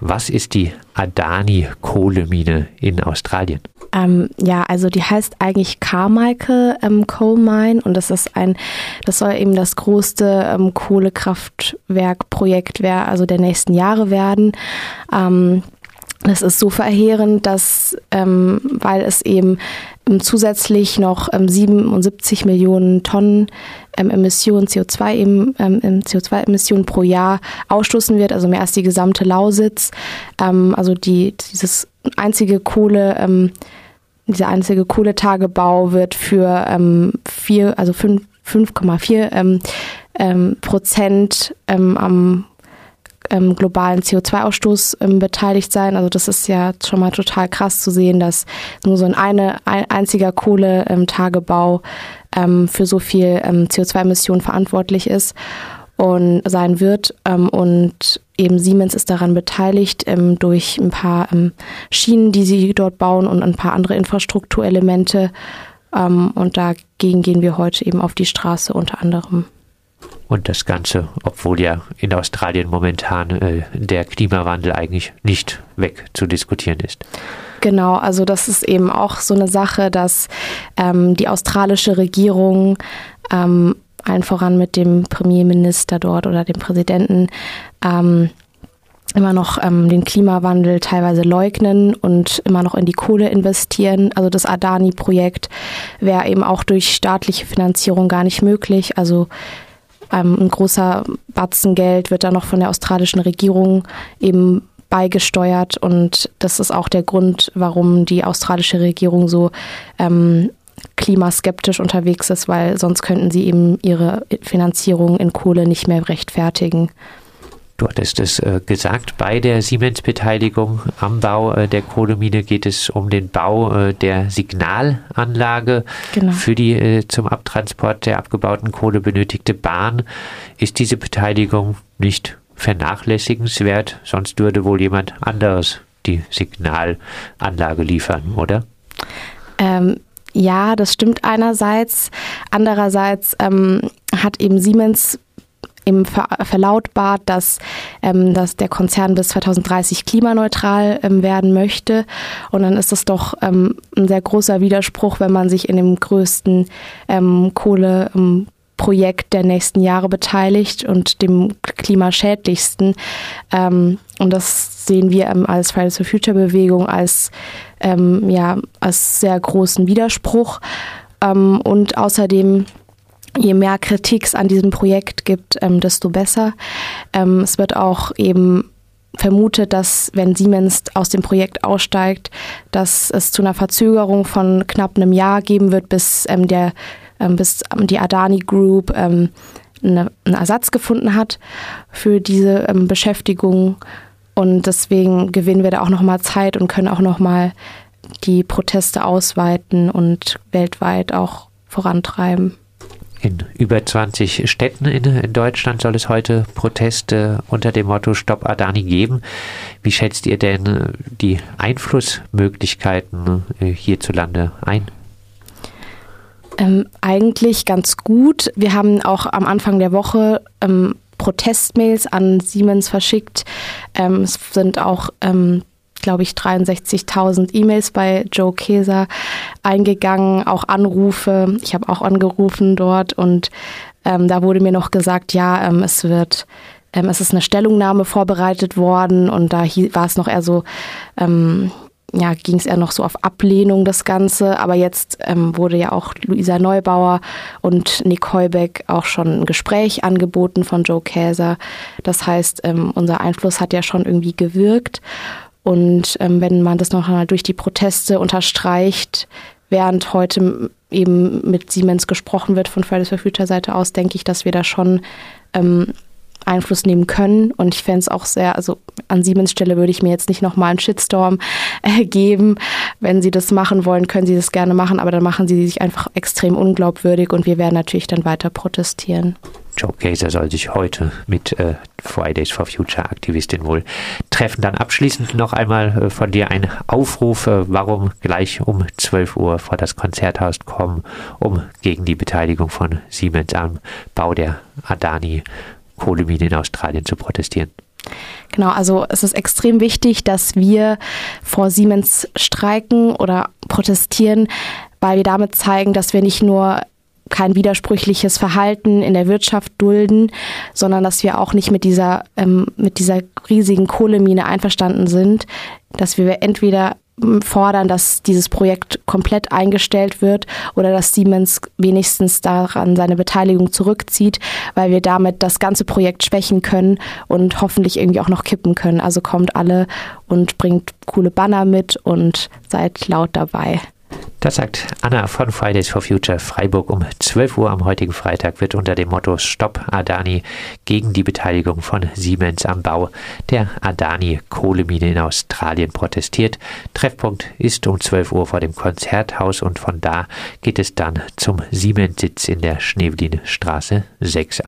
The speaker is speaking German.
Was ist die Adani-Kohlemine in Australien? Ähm, ja, also die heißt eigentlich Carmichael ähm, Coal Mine und das ist ein, das soll eben das größte ähm, Kohlekraftwerkprojekt also der nächsten Jahre werden. Ähm, das ist so verheerend, dass, ähm, weil es eben ähm, zusätzlich noch ähm, 77 Millionen Tonnen ähm, Emissionen, CO2 eben, ähm, CO2-Emissionen pro Jahr ausstoßen wird, also mehr als die gesamte Lausitz. Ähm, also die, dieses einzige Kohle, ähm, dieser einzige Kohletagebau wird für ähm, vier, also 5,4 ähm, ähm, Prozent ähm, am ähm, globalen CO2-Ausstoß ähm, beteiligt sein. Also das ist ja schon mal total krass zu sehen, dass nur so ein, eine, ein einziger Kohletagebau ähm, für so viel ähm, CO2-Emissionen verantwortlich ist und sein wird. Ähm, und eben Siemens ist daran beteiligt ähm, durch ein paar ähm, Schienen, die sie dort bauen und ein paar andere Infrastrukturelemente. Ähm, und dagegen gehen wir heute eben auf die Straße unter anderem. Und das Ganze, obwohl ja in Australien momentan äh, der Klimawandel eigentlich nicht wegzudiskutieren ist. Genau, also das ist eben auch so eine Sache, dass ähm, die australische Regierung ähm, allen voran mit dem Premierminister dort oder dem Präsidenten ähm, immer noch ähm, den Klimawandel teilweise leugnen und immer noch in die Kohle investieren. Also das Adani-Projekt wäre eben auch durch staatliche Finanzierung gar nicht möglich. Also ähm, ein großer Batzen Geld wird da noch von der australischen Regierung eben beigesteuert und das ist auch der Grund, warum die australische Regierung so ähm, klimaskeptisch unterwegs ist, weil sonst könnten sie eben ihre Finanzierung in Kohle nicht mehr rechtfertigen. Du hattest es äh, gesagt, bei der Siemens-Beteiligung am Bau äh, der Kohlemine geht es um den Bau äh, der Signalanlage genau. für die äh, zum Abtransport der abgebauten Kohle benötigte Bahn. Ist diese Beteiligung nicht vernachlässigenswert? Sonst würde wohl jemand anderes die Signalanlage liefern, oder? Ähm, ja, das stimmt einerseits. Andererseits ähm, hat eben Siemens eben ver verlautbart, dass, ähm, dass der Konzern bis 2030 klimaneutral ähm, werden möchte. Und dann ist das doch ähm, ein sehr großer Widerspruch, wenn man sich in dem größten ähm, Kohleprojekt der nächsten Jahre beteiligt und dem klimaschädlichsten. Ähm, und das sehen wir ähm, als Fridays for Future Bewegung als, ja, als sehr großen Widerspruch. und außerdem je mehr Kritik es an diesem Projekt gibt, ähm, desto besser. Ähm, es wird auch eben vermutet, dass wenn Siemens aus dem Projekt aussteigt, dass es zu einer Verzögerung von knapp einem Jahr geben wird, bis ähm, der ähm, bis die Adani Group ähm, eine, einen Ersatz gefunden hat für diese ähm, Beschäftigung und deswegen gewinnen wir da auch noch mal Zeit und können auch noch mal die Proteste ausweiten und weltweit auch vorantreiben. In über 20 Städten in, in, Deutschland soll es heute Proteste unter dem Motto Stopp Adani geben. Wie schätzt ihr denn äh, die Einflussmöglichkeiten äh, hierzulande ein? Ähm, eigentlich ganz gut. Wir haben auch am Anfang der Woche ähm, Protestmails an Siemens verschickt. Ähm, es sind auch ähm, glaube ich, 63.000 E-Mails bei Joe Keser eingegangen, auch Anrufe. Ich habe auch angerufen dort und ähm, da wurde mir noch gesagt, ja, ähm, es wird, ähm, es ist eine Stellungnahme vorbereitet worden und da war es noch eher so, ähm, ja, ging es eher noch so auf Ablehnung das Ganze, aber jetzt ähm, wurde ja auch Luisa Neubauer und Nick Heubeck auch schon ein Gespräch angeboten von Joe Käser. Das heißt, ähm, unser Einfluss hat ja schon irgendwie gewirkt und ähm, wenn man das noch einmal durch die Proteste unterstreicht, während heute eben mit Siemens gesprochen wird von Fridays for Future Seite aus, denke ich, dass wir da schon ähm, Einfluss nehmen können. Und ich fände es auch sehr, also an Siemens Stelle würde ich mir jetzt nicht nochmal einen Shitstorm äh, geben. Wenn sie das machen wollen, können sie das gerne machen, aber dann machen sie sich einfach extrem unglaubwürdig und wir werden natürlich dann weiter protestieren. Joe Gazer soll sich heute mit äh, Fridays for Future Aktivistin wohl treffen. Dann abschließend noch einmal äh, von dir ein Aufruf, äh, warum gleich um 12 Uhr vor das Konzerthaus kommen, um gegen die Beteiligung von Siemens am Bau der Adani Kohlemine in Australien zu protestieren. Genau, also es ist extrem wichtig, dass wir vor Siemens streiken oder protestieren, weil wir damit zeigen, dass wir nicht nur kein widersprüchliches Verhalten in der Wirtschaft dulden, sondern dass wir auch nicht mit dieser, ähm, mit dieser riesigen Kohlemine einverstanden sind, dass wir entweder fordern, dass dieses Projekt komplett eingestellt wird oder dass Siemens wenigstens daran seine Beteiligung zurückzieht, weil wir damit das ganze Projekt schwächen können und hoffentlich irgendwie auch noch kippen können. Also kommt alle und bringt coole Banner mit und seid laut dabei. Das sagt Anna von Fridays for Future Freiburg um 12 Uhr am heutigen Freitag wird unter dem Motto Stopp Adani gegen die Beteiligung von Siemens am Bau der Adani Kohlemine in Australien protestiert. Treffpunkt ist um 12 Uhr vor dem Konzerthaus und von da geht es dann zum Siemens-Sitz in der Schneeveline Straße 6.